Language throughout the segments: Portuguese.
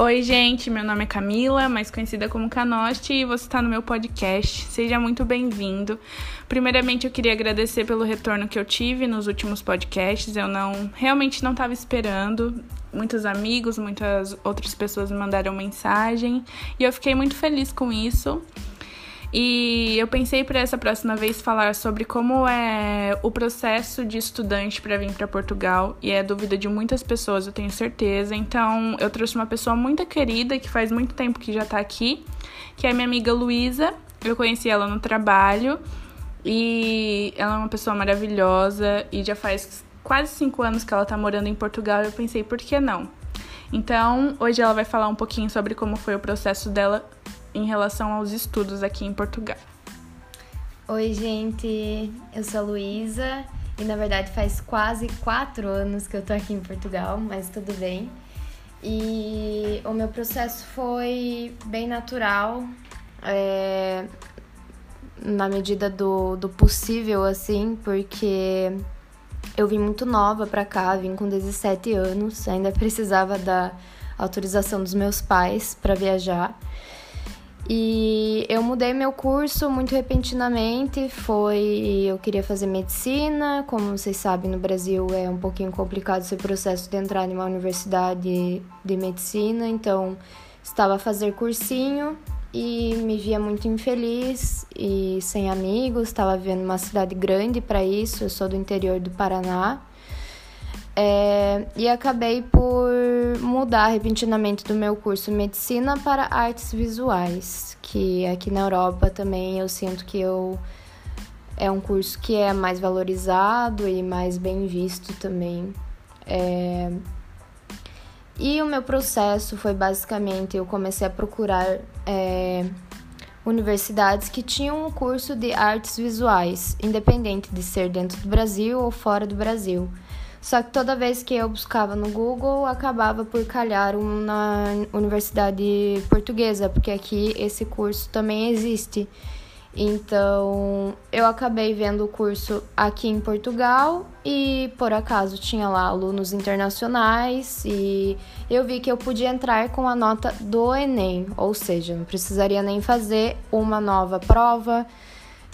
Oi, gente, meu nome é Camila, mais conhecida como Canosti, e você está no meu podcast. Seja muito bem-vindo. Primeiramente, eu queria agradecer pelo retorno que eu tive nos últimos podcasts. Eu não realmente não estava esperando. Muitos amigos, muitas outras pessoas me mandaram mensagem e eu fiquei muito feliz com isso. E eu pensei para essa próxima vez falar sobre como é o processo de estudante para vir para Portugal e é dúvida de muitas pessoas, eu tenho certeza. Então, eu trouxe uma pessoa muito querida que faz muito tempo que já está aqui, que é minha amiga Luísa. Eu conheci ela no trabalho e ela é uma pessoa maravilhosa e já faz quase cinco anos que ela está morando em Portugal. Eu pensei, por que não? Então, hoje ela vai falar um pouquinho sobre como foi o processo dela em relação aos estudos aqui em Portugal. Oi, gente, eu sou a Luísa e na verdade faz quase quatro anos que eu tô aqui em Portugal, mas tudo bem. E o meu processo foi bem natural, é, na medida do, do possível, assim, porque eu vim muito nova pra cá, vim com 17 anos, ainda precisava da autorização dos meus pais para viajar. E eu mudei meu curso muito repentinamente. Foi. Eu queria fazer medicina. Como vocês sabem, no Brasil é um pouquinho complicado esse processo de entrar em uma universidade de medicina. Então, estava a fazer cursinho e me via muito infeliz e sem amigos. Estava vivendo uma cidade grande para isso. Eu sou do interior do Paraná. É, e acabei por mudar repentinamente do meu curso medicina para artes visuais, que aqui na Europa também eu sinto que eu é um curso que é mais valorizado e mais bem visto também. É, e o meu processo foi basicamente eu comecei a procurar é, universidades que tinham um curso de artes visuais, independente de ser dentro do Brasil ou fora do Brasil. Só que toda vez que eu buscava no Google, acabava por calhar um na Universidade Portuguesa, porque aqui esse curso também existe. Então, eu acabei vendo o curso aqui em Portugal e por acaso tinha lá alunos internacionais e eu vi que eu podia entrar com a nota do Enem, ou seja, não precisaria nem fazer uma nova prova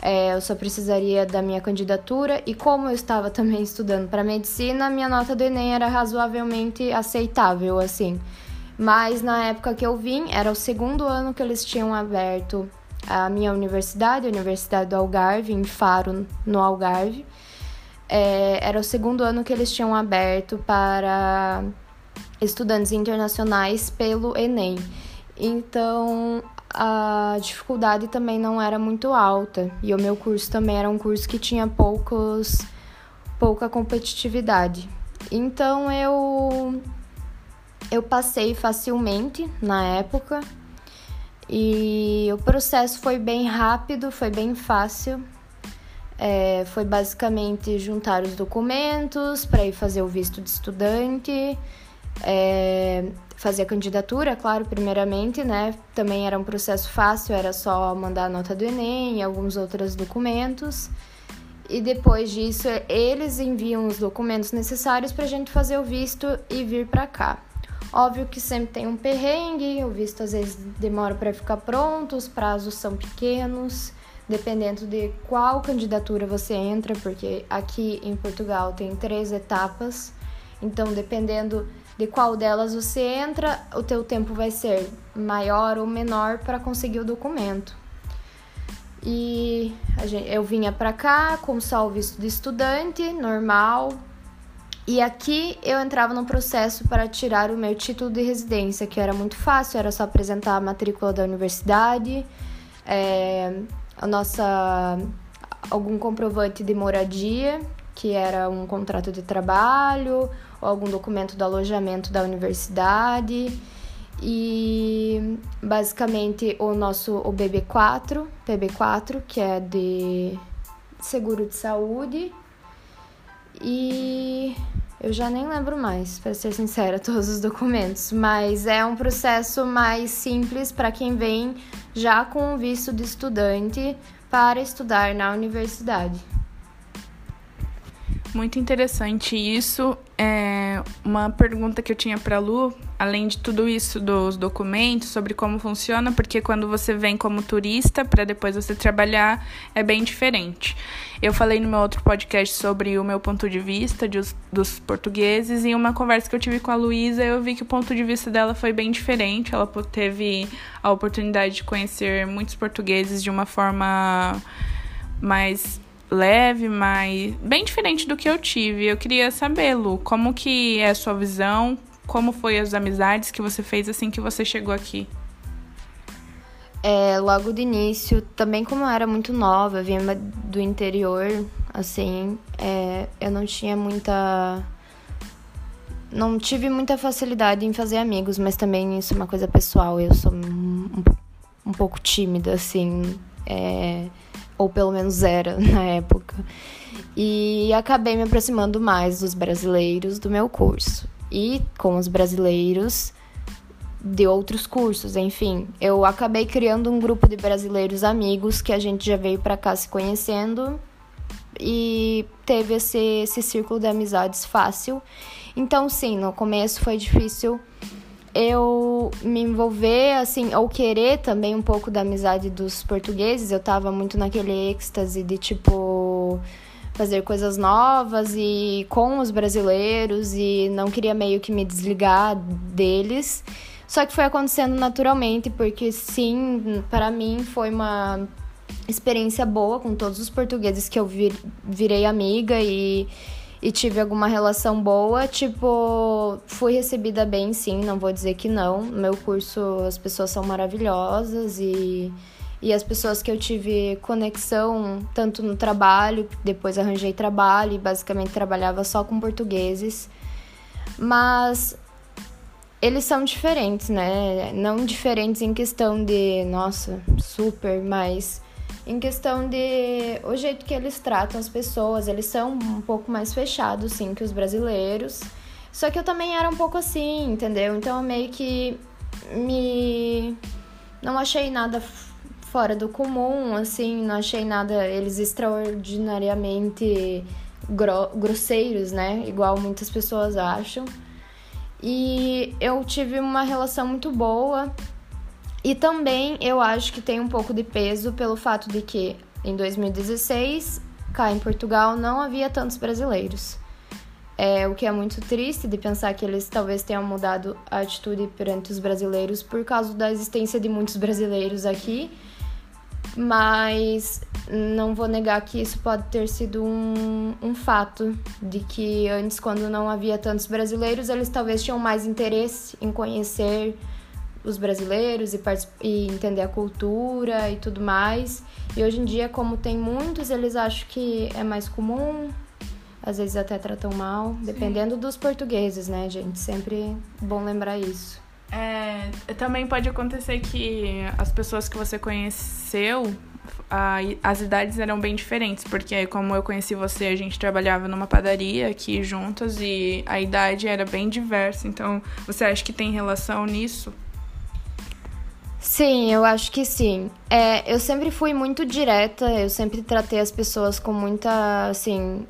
é, eu só precisaria da minha candidatura e como eu estava também estudando para medicina, minha nota do Enem era razoavelmente aceitável, assim. Mas na época que eu vim, era o segundo ano que eles tinham aberto a minha universidade, a Universidade do Algarve, em Faro, no Algarve. É, era o segundo ano que eles tinham aberto para estudantes internacionais pelo Enem. Então, a dificuldade também não era muito alta e o meu curso também era um curso que tinha poucos pouca competitividade. Então eu eu passei facilmente na época e o processo foi bem rápido, foi bem fácil. É, foi basicamente juntar os documentos para ir fazer o visto de estudante, é, fazer a candidatura, claro, primeiramente, né? Também era um processo fácil, era só mandar a nota do Enem e alguns outros documentos. E depois disso, eles enviam os documentos necessários para a gente fazer o visto e vir para cá. Óbvio que sempre tem um perrengue, o visto às vezes demora para ficar pronto, os prazos são pequenos, dependendo de qual candidatura você entra, porque aqui em Portugal tem três etapas. Então, dependendo de qual delas você entra, o teu tempo vai ser maior ou menor para conseguir o documento. E gente, eu vinha para cá com só o visto de estudante, normal. E aqui eu entrava no processo para tirar o meu título de residência, que era muito fácil, era só apresentar a matrícula da universidade, é, a nossa algum comprovante de moradia, que era um contrato de trabalho ou algum documento do alojamento da universidade. E basicamente o nosso o BB4, PB4, que é de seguro de saúde. E eu já nem lembro mais, para ser sincera, todos os documentos, mas é um processo mais simples para quem vem já com o visto de estudante para estudar na universidade. Muito interessante isso. É uma pergunta que eu tinha para Lu além de tudo isso dos documentos, sobre como funciona, porque quando você vem como turista para depois você trabalhar é bem diferente. Eu falei no meu outro podcast sobre o meu ponto de vista de, dos portugueses e em uma conversa que eu tive com a Luísa, eu vi que o ponto de vista dela foi bem diferente. Ela teve a oportunidade de conhecer muitos portugueses de uma forma mais leve, mas bem diferente do que eu tive. Eu queria saber, Lu, como que é a sua visão? Como foi as amizades que você fez assim que você chegou aqui? É, logo do início, também como eu era muito nova, vinha do interior, assim, é, eu não tinha muita. Não tive muita facilidade em fazer amigos, mas também isso é uma coisa pessoal. Eu sou um, um pouco tímida, assim. É, ou pelo menos era na época. E acabei me aproximando mais dos brasileiros do meu curso e com os brasileiros de outros cursos, enfim. Eu acabei criando um grupo de brasileiros amigos que a gente já veio para cá se conhecendo e teve esse, esse círculo de amizades fácil. Então, sim, no começo foi difícil eu me envolver, assim, ou querer também um pouco da amizade dos portugueses. Eu tava muito naquele êxtase de, tipo, fazer coisas novas e com os brasileiros e não queria meio que me desligar deles. Só que foi acontecendo naturalmente, porque sim, para mim foi uma experiência boa com todos os portugueses que eu vir, virei amiga e e tive alguma relação boa, tipo, fui recebida bem, sim, não vou dizer que não. No meu curso as pessoas são maravilhosas e e as pessoas que eu tive conexão tanto no trabalho, depois arranjei trabalho e basicamente trabalhava só com portugueses. Mas eles são diferentes, né? Não diferentes em questão de, nossa, super, mas em questão de o jeito que eles tratam as pessoas. Eles são um pouco mais fechados, sim, que os brasileiros. Só que eu também era um pouco assim, entendeu? Então eu meio que me. Não achei nada fora do comum, assim, não achei nada eles extraordinariamente gro grosseiros, né? Igual muitas pessoas acham. E eu tive uma relação muito boa e também eu acho que tem um pouco de peso pelo fato de que em 2016, cá em Portugal, não havia tantos brasileiros. É, o que é muito triste de pensar que eles talvez tenham mudado a atitude perante os brasileiros por causa da existência de muitos brasileiros aqui. Mas não vou negar que isso pode ter sido um, um fato de que antes, quando não havia tantos brasileiros, eles talvez tinham mais interesse em conhecer os brasileiros e, e entender a cultura e tudo mais. E hoje em dia, como tem muitos, eles acham que é mais comum, às vezes até tratam mal, Sim. dependendo dos portugueses, né, gente? Sempre bom lembrar isso. É, também pode acontecer que as pessoas que você conheceu, a, as idades eram bem diferentes, porque como eu conheci você, a gente trabalhava numa padaria aqui juntas e a idade era bem diversa. Então, você acha que tem relação nisso? Sim, eu acho que sim. É, eu sempre fui muito direta, eu sempre tratei as pessoas com muita, assim,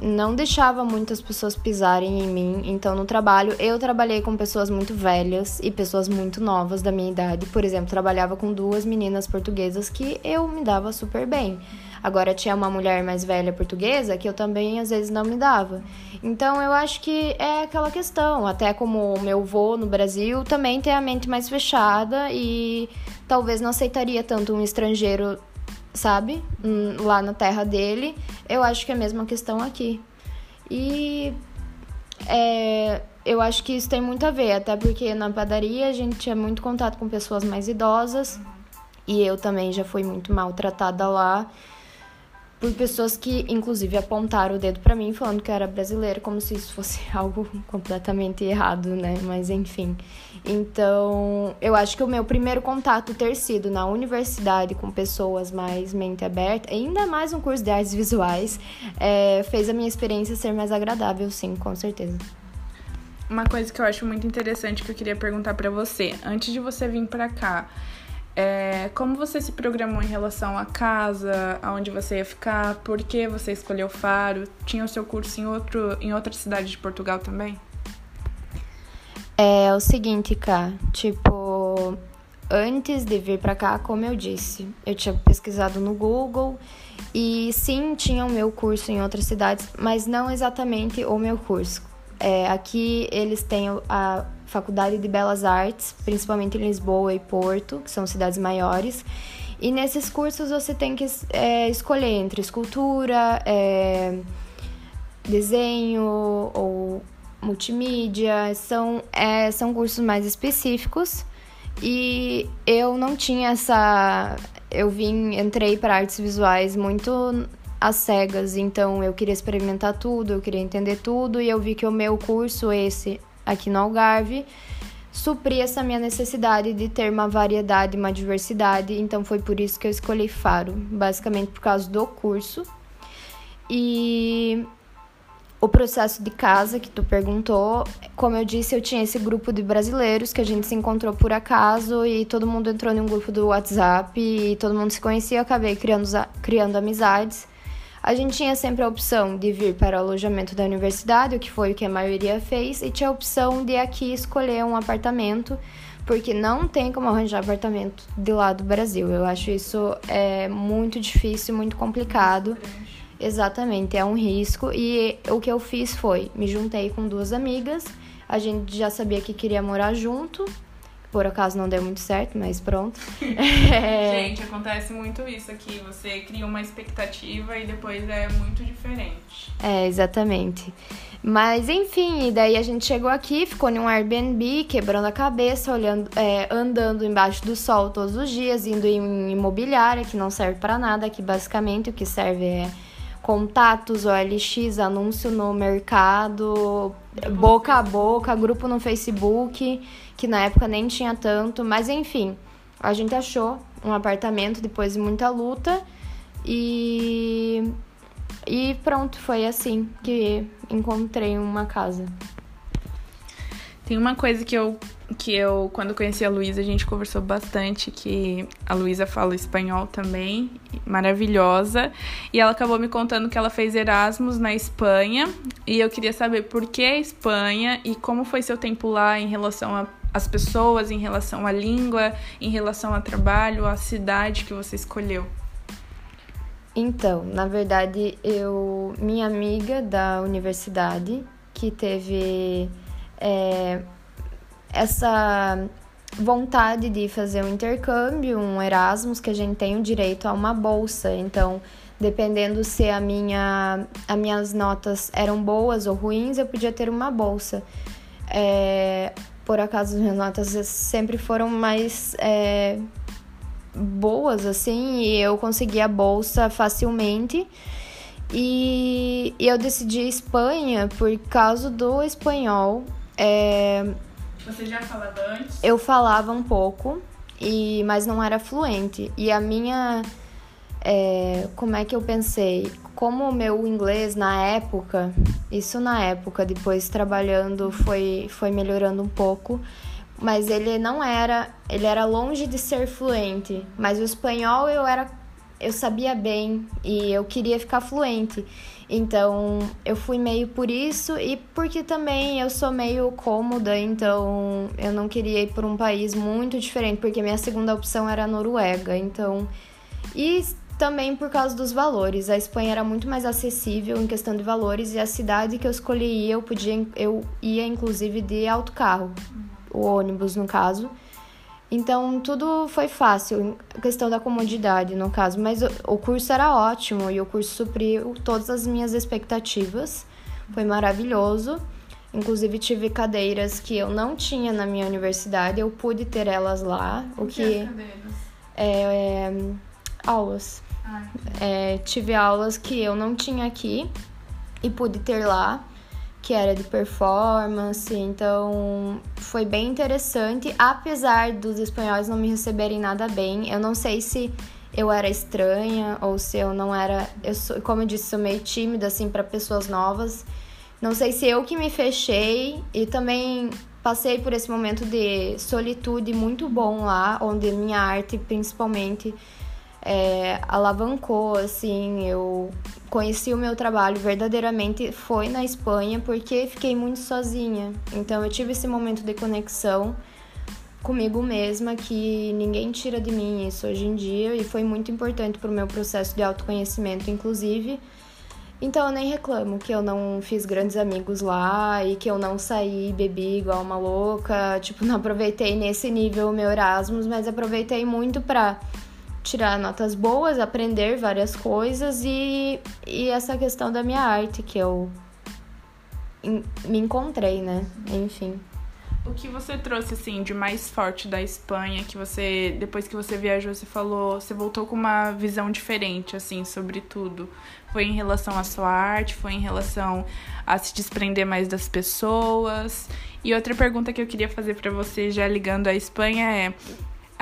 não deixava muitas pessoas pisarem em mim. Então, no trabalho, eu trabalhei com pessoas muito velhas e pessoas muito novas da minha idade. Por exemplo, trabalhava com duas meninas portuguesas que eu me dava super bem. Agora tinha uma mulher mais velha portuguesa que eu também às vezes não me dava. Então eu acho que é aquela questão, até como o meu vô no Brasil também tem a mente mais fechada e talvez não aceitaria tanto um estrangeiro, sabe? Hum, lá na terra dele. Eu acho que é a mesma questão aqui. E é, eu acho que isso tem muito a ver, até porque na padaria a gente tinha muito contato com pessoas mais idosas e eu também já fui muito maltratada lá por pessoas que, inclusive, apontaram o dedo para mim falando que eu era brasileira, como se isso fosse algo completamente errado, né? Mas enfim. Então, eu acho que o meu primeiro contato ter sido na universidade com pessoas mais mente aberta, ainda mais um curso de artes visuais, é, fez a minha experiência ser mais agradável, sim, com certeza. Uma coisa que eu acho muito interessante que eu queria perguntar para você, antes de você vir para cá, é, como você se programou em relação à casa, aonde você ia ficar, por que você escolheu Faro? Tinha o seu curso em, outro, em outra cidade de Portugal também? É o seguinte, cá, tipo, antes de vir para cá, como eu disse, eu tinha pesquisado no Google e sim, tinha o meu curso em outras cidades, mas não exatamente o meu curso. É, aqui eles têm a Faculdade de Belas Artes, principalmente em Lisboa e Porto, que são cidades maiores. E nesses cursos você tem que é, escolher entre escultura, é, desenho ou multimídia. São, é, são cursos mais específicos. E eu não tinha essa. Eu vim, entrei para artes visuais muito às cegas, então eu queria experimentar tudo, eu queria entender tudo, e eu vi que o meu curso, esse aqui no Algarve, supria essa minha necessidade de ter uma variedade, uma diversidade, então foi por isso que eu escolhi Faro, basicamente por causa do curso. E o processo de casa que tu perguntou, como eu disse, eu tinha esse grupo de brasileiros que a gente se encontrou por acaso e todo mundo entrou em um grupo do WhatsApp e todo mundo se conhecia, eu acabei criando, criando amizades. A gente tinha sempre a opção de vir para o alojamento da universidade, o que foi o que a maioria fez, e tinha a opção de aqui escolher um apartamento, porque não tem como arranjar apartamento de lá do Brasil. Eu acho isso é muito difícil, muito complicado. Exatamente, é um risco. E o que eu fiz foi, me juntei com duas amigas, a gente já sabia que queria morar junto, por acaso não deu muito certo, mas pronto. É... Gente, acontece muito isso aqui. Você cria uma expectativa e depois é muito diferente. É, exatamente. Mas enfim, daí a gente chegou aqui, ficou em um Airbnb, quebrando a cabeça, olhando, é, andando embaixo do sol todos os dias, indo em imobiliária, que não serve para nada, que basicamente o que serve é contatos, OLX, anúncio no mercado, boca a boca, grupo no Facebook que na época nem tinha tanto, mas enfim, a gente achou um apartamento depois de muita luta e e pronto, foi assim que encontrei uma casa. Tem uma coisa que eu que eu quando conheci a Luísa, a gente conversou bastante que a Luísa fala espanhol também, maravilhosa, e ela acabou me contando que ela fez Erasmus na Espanha, e eu queria saber por que a Espanha e como foi seu tempo lá em relação as pessoas, em relação à língua, em relação ao trabalho, à cidade que você escolheu? Então, na verdade, eu, minha amiga da universidade, que teve é, essa vontade de fazer um intercâmbio, um Erasmus, que a gente tem o direito a uma bolsa. Então, dependendo se a minha, as minhas notas eram boas ou ruins, eu podia ter uma bolsa. É, por acaso minhas notas sempre foram mais é, boas, assim, e eu consegui a bolsa facilmente. E, e eu decidi Espanha por causa do espanhol. É, Você já falava antes? Eu falava um pouco, e mas não era fluente. E a minha. É, como é que eu pensei? como o meu inglês na época, isso na época, depois trabalhando foi, foi melhorando um pouco, mas ele não era, ele era longe de ser fluente, mas o espanhol eu era eu sabia bem e eu queria ficar fluente. Então, eu fui meio por isso e porque também eu sou meio cômoda, então eu não queria ir para um país muito diferente, porque minha segunda opção era a Noruega. Então, e também por causa dos valores. A Espanha era muito mais acessível em questão de valores e a cidade que eu escolhi eu podia eu ia inclusive de autocarro, o ônibus no caso. Então tudo foi fácil, questão da comodidade no caso, mas o, o curso era ótimo e o curso supriu todas as minhas expectativas. Foi maravilhoso. Inclusive tive cadeiras que eu não tinha na minha universidade, eu pude ter elas lá, o que, que é, é aulas. É, tive aulas que eu não tinha aqui e pude ter lá, que era de performance, então foi bem interessante, apesar dos espanhóis não me receberem nada bem. Eu não sei se eu era estranha ou se eu não era, eu sou, como eu disse, sou meio tímida assim para pessoas novas. Não sei se eu que me fechei e também passei por esse momento de solitude muito bom lá, onde minha arte principalmente é, alavancou, assim, eu conheci o meu trabalho verdadeiramente foi na Espanha porque fiquei muito sozinha. Então eu tive esse momento de conexão comigo mesma que ninguém tira de mim isso hoje em dia e foi muito importante para o meu processo de autoconhecimento, inclusive. Então eu nem reclamo que eu não fiz grandes amigos lá e que eu não saí bebi igual uma louca, tipo, não aproveitei nesse nível o meu Erasmus, mas aproveitei muito para tirar notas boas, aprender várias coisas e, e essa questão da minha arte que eu me encontrei, né? Enfim. O que você trouxe assim de mais forte da Espanha, que você depois que você viajou, você falou, você voltou com uma visão diferente assim sobre tudo. Foi em relação à sua arte, foi em relação a se desprender mais das pessoas. E outra pergunta que eu queria fazer para você já ligando à Espanha é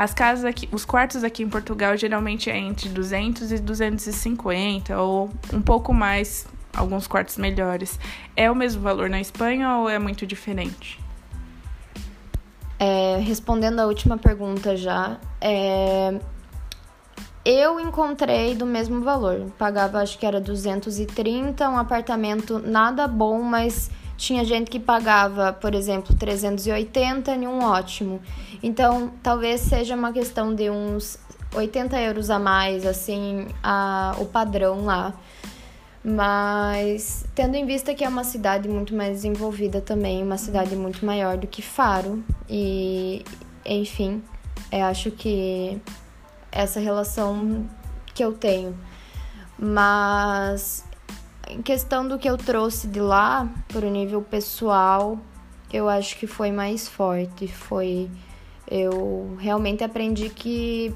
as casas aqui, os quartos aqui em Portugal geralmente é entre 200 e 250 ou um pouco mais, alguns quartos melhores. É o mesmo valor na Espanha ou é muito diferente? É, respondendo a última pergunta já, é, eu encontrei do mesmo valor. Pagava, acho que era 230, um apartamento nada bom, mas tinha gente que pagava, por exemplo, 380 em um ótimo. Então, talvez seja uma questão de uns 80 euros a mais, assim, a, o padrão lá. Mas, tendo em vista que é uma cidade muito mais desenvolvida também, uma cidade muito maior do que Faro, e, enfim, acho que essa relação que eu tenho. Mas em questão do que eu trouxe de lá, para o nível pessoal, eu acho que foi mais forte. Foi. Eu realmente aprendi que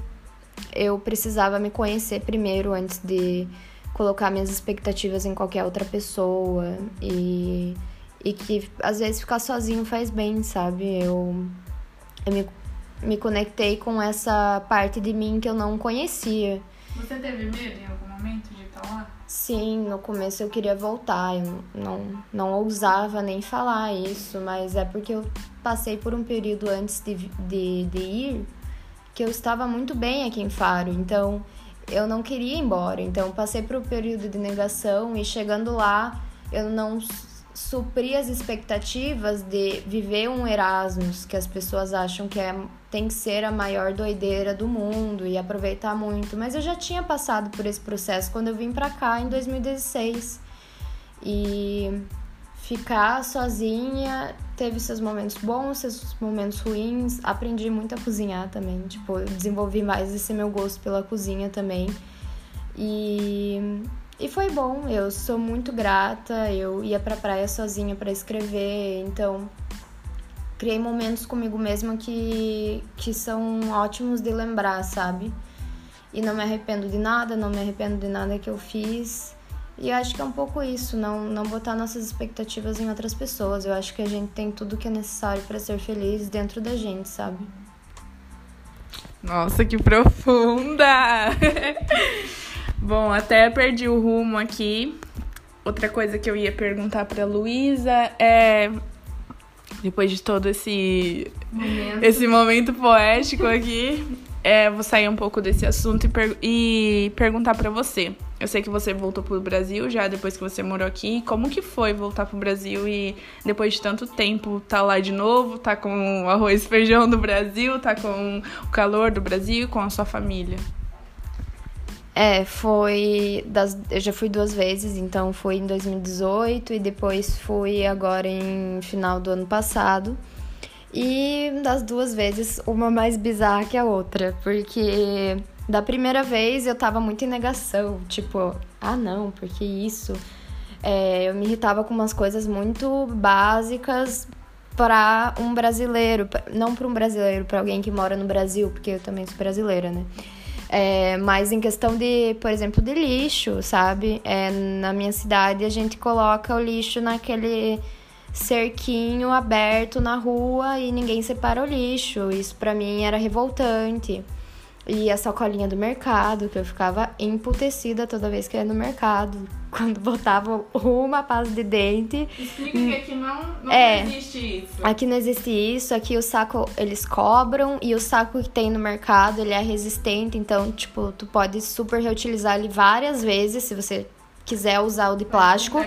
eu precisava me conhecer primeiro antes de colocar minhas expectativas em qualquer outra pessoa. E, e que às vezes ficar sozinho faz bem, sabe? Eu, eu me, me conectei com essa parte de mim que eu não conhecia. Você teve medo em algum momento de estar lá? Sim, no começo eu queria voltar, eu não, não ousava nem falar isso, mas é porque eu passei por um período antes de, de, de ir que eu estava muito bem aqui em Faro, então eu não queria ir embora. Então passei por um período de negação e chegando lá eu não suprir as expectativas de viver um Erasmus, que as pessoas acham que é, tem que ser a maior doideira do mundo e aproveitar muito. Mas eu já tinha passado por esse processo quando eu vim para cá em 2016. E ficar sozinha teve seus momentos bons, seus momentos ruins. Aprendi muito a cozinhar também, tipo, desenvolvi mais esse meu gosto pela cozinha também. E e foi bom, eu sou muito grata. Eu ia pra praia sozinha para escrever, então criei momentos comigo mesma que, que são ótimos de lembrar, sabe? E não me arrependo de nada, não me arrependo de nada que eu fiz. E acho que é um pouco isso, não, não botar nossas expectativas em outras pessoas. Eu acho que a gente tem tudo que é necessário para ser feliz dentro da gente, sabe? Nossa, que profunda! Bom, até perdi o rumo aqui. Outra coisa que eu ia perguntar para Luísa é depois de todo esse momento. esse momento poético aqui, é, vou sair um pouco desse assunto e, per e perguntar para você. Eu sei que você voltou pro Brasil já depois que você morou aqui. Como que foi voltar pro Brasil e depois de tanto tempo tá lá de novo, tá com o arroz e feijão do Brasil, tá com o calor do Brasil, com a sua família? É, foi. Das, eu já fui duas vezes, então foi em 2018 e depois fui agora em final do ano passado. E das duas vezes, uma mais bizarra que a outra, porque da primeira vez eu tava muito em negação, tipo, ah não, porque isso. É, eu me irritava com umas coisas muito básicas para um brasileiro, não para um brasileiro, para alguém que mora no Brasil, porque eu também sou brasileira, né? É, mas em questão de, por exemplo, de lixo, sabe? É, na minha cidade a gente coloca o lixo naquele cerquinho aberto na rua e ninguém separa o lixo. Isso para mim era revoltante. E a sacolinha do mercado, que eu ficava emputecida toda vez que ia no mercado. Quando botava uma pasta de dente. Explica que aqui não, não é, existe isso. Aqui não existe isso. Aqui o saco eles cobram e o saco que tem no mercado ele é resistente. Então, tipo, tu pode super reutilizar ele várias vezes se você quiser usar o de plástico.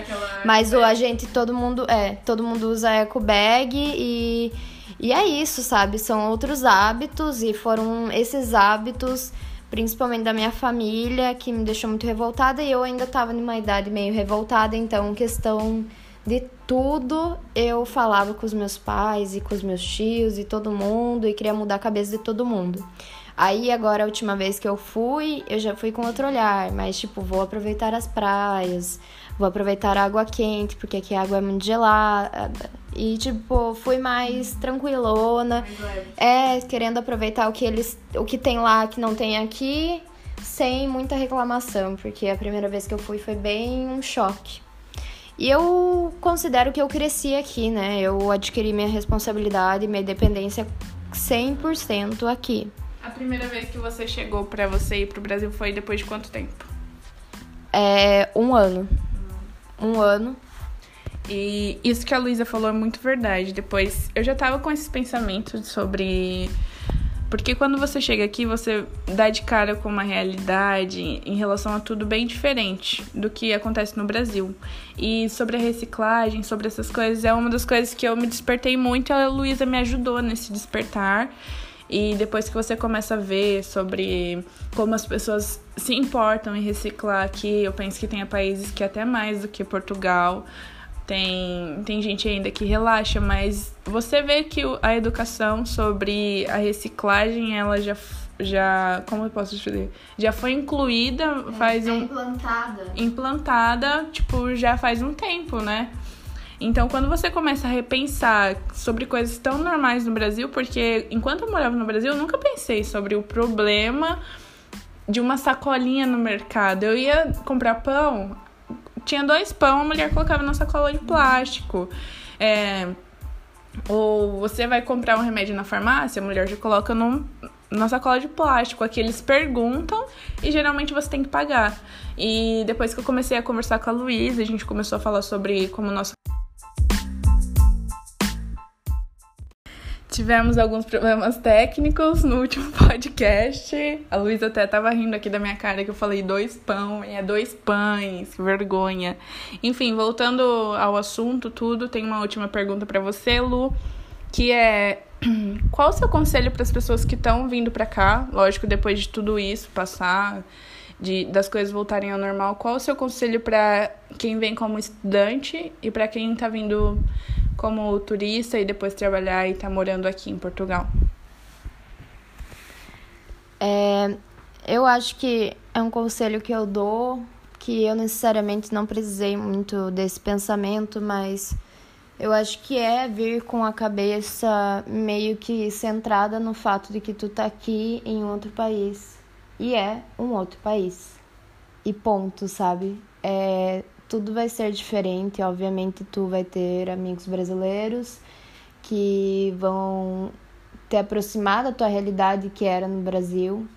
Mas o a gente, todo mundo, é, todo mundo usa eco bag e e é isso, sabe? São outros hábitos e foram esses hábitos, principalmente da minha família, que me deixou muito revoltada e eu ainda estava numa idade meio revoltada, então questão de tudo eu falava com os meus pais e com os meus tios e todo mundo e queria mudar a cabeça de todo mundo. Aí agora a última vez que eu fui, eu já fui com outro olhar, mas tipo, vou aproveitar as praias, vou aproveitar a água quente, porque aqui a água é muito gelada. E, tipo, fui mais tranquilona. É, querendo aproveitar o que eles. o que tem lá que não tem aqui, sem muita reclamação, porque a primeira vez que eu fui foi bem um choque. E eu considero que eu cresci aqui, né? Eu adquiri minha responsabilidade, minha independência 100% aqui. A primeira vez que você chegou para você ir pro Brasil foi depois de quanto tempo? É, um ano um ano. E isso que a Luísa falou é muito verdade. Depois, eu já tava com esses pensamentos sobre. Porque quando você chega aqui, você dá de cara com uma realidade em relação a tudo bem diferente do que acontece no Brasil. E sobre a reciclagem, sobre essas coisas, é uma das coisas que eu me despertei muito e a Luísa me ajudou nesse despertar. E depois que você começa a ver sobre como as pessoas se importam em reciclar aqui, eu penso que tem países que até mais do que Portugal. Tem, tem gente ainda que relaxa, mas você vê que a educação sobre a reciclagem, ela já já, como eu posso dizer, já foi incluída é, faz tá um implantada. Implantada, tipo, já faz um tempo, né? Então, quando você começa a repensar sobre coisas tão normais no Brasil, porque enquanto eu morava no Brasil, eu nunca pensei sobre o problema de uma sacolinha no mercado. Eu ia comprar pão, tinha dois pão, a mulher colocava na sacola de plástico. É, ou você vai comprar um remédio na farmácia, a mulher já coloca num, na sacola de plástico. Aqui eles perguntam e geralmente você tem que pagar. E depois que eu comecei a conversar com a Luísa, a gente começou a falar sobre como nosso Tivemos alguns problemas técnicos no último podcast. A Luísa até tava rindo aqui da minha cara que eu falei dois pão, e é dois pães, que vergonha. Enfim, voltando ao assunto, tudo, tem uma última pergunta para você, Lu, que é qual o seu conselho para as pessoas que estão vindo para cá? Lógico, depois de tudo isso passar, de, das coisas voltarem ao normal, qual o seu conselho para quem vem como estudante e para quem está vindo como turista e depois trabalhar e estar tá morando aqui em Portugal? É, eu acho que é um conselho que eu dou, que eu necessariamente não precisei muito desse pensamento, mas eu acho que é vir com a cabeça meio que centrada no fato de que tu tá aqui em outro país. E é um outro país. E ponto, sabe? É, tudo vai ser diferente. Obviamente, tu vai ter amigos brasileiros que vão te aproximar da tua realidade que era no Brasil,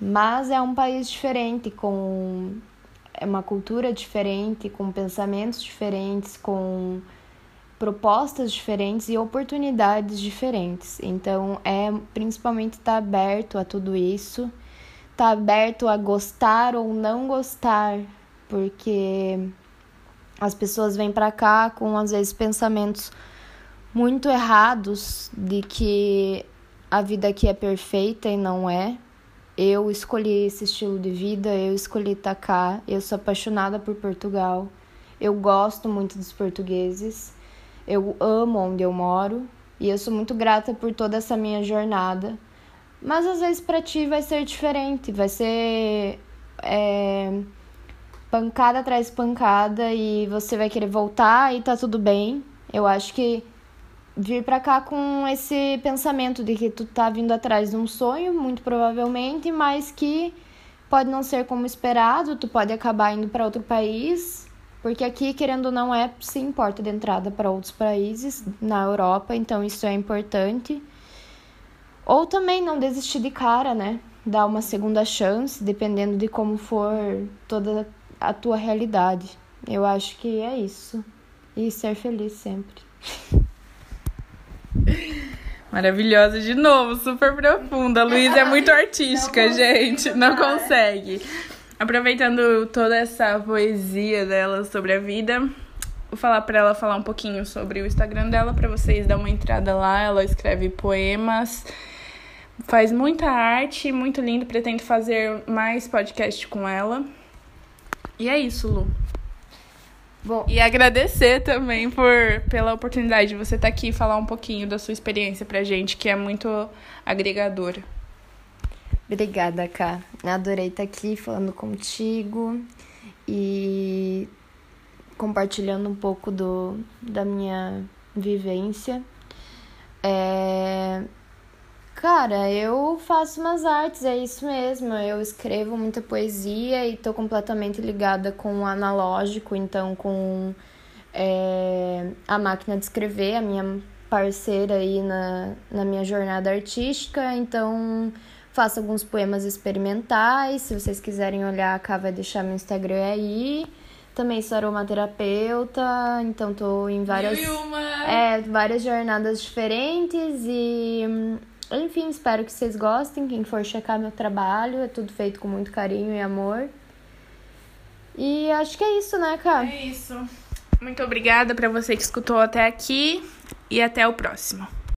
mas é um país diferente, com é uma cultura diferente, com pensamentos diferentes, com propostas diferentes e oportunidades diferentes. Então, é principalmente estar tá aberto a tudo isso, estar tá aberto a gostar ou não gostar, porque as pessoas vêm para cá com às vezes pensamentos muito errados de que a vida aqui é perfeita e não é. Eu escolhi esse estilo de vida, eu escolhi estar cá, eu sou apaixonada por Portugal. Eu gosto muito dos portugueses. Eu amo onde eu moro e eu sou muito grata por toda essa minha jornada. Mas às vezes para ti vai ser diferente, vai ser é, pancada atrás pancada e você vai querer voltar e tá tudo bem. Eu acho que vir para cá com esse pensamento de que tu tá vindo atrás de um sonho, muito provavelmente, mas que pode não ser como esperado, tu pode acabar indo para outro país, porque aqui, querendo ou não, é sim porta de entrada para outros países na Europa, então isso é importante. Ou também não desistir de cara, né? dar uma segunda chance, dependendo de como for toda a tua realidade. Eu acho que é isso. E ser feliz sempre. Maravilhosa de novo, super profunda. A Luísa é muito artística, não gente. Não consegue. Aproveitando toda essa poesia dela sobre a vida, vou falar para ela falar um pouquinho sobre o Instagram dela para vocês dar uma entrada lá. Ela escreve poemas, faz muita arte, muito lindo. Pretendo fazer mais podcast com ela. E é isso, Lu. Bom, e agradecer também por pela oportunidade de você estar tá aqui e falar um pouquinho da sua experiência pra gente, que é muito agregadora. Obrigada, Ká. Adorei estar tá aqui falando contigo e compartilhando um pouco do, da minha vivência. É, Cara, eu faço umas artes, é isso mesmo. Eu escrevo muita poesia e tô completamente ligada com o analógico, então com é, a máquina de escrever, a minha parceira aí na, na minha jornada artística. Então faço alguns poemas experimentais. Se vocês quiserem olhar, a Cá vai deixar meu Instagram aí. Também sou aromaterapeuta, então tô em várias, é, várias jornadas diferentes e enfim, espero que vocês gostem. Quem for checar meu trabalho, é tudo feito com muito carinho e amor. E acho que é isso, né, cara? É isso. Muito obrigada para você que escutou até aqui e até o próximo.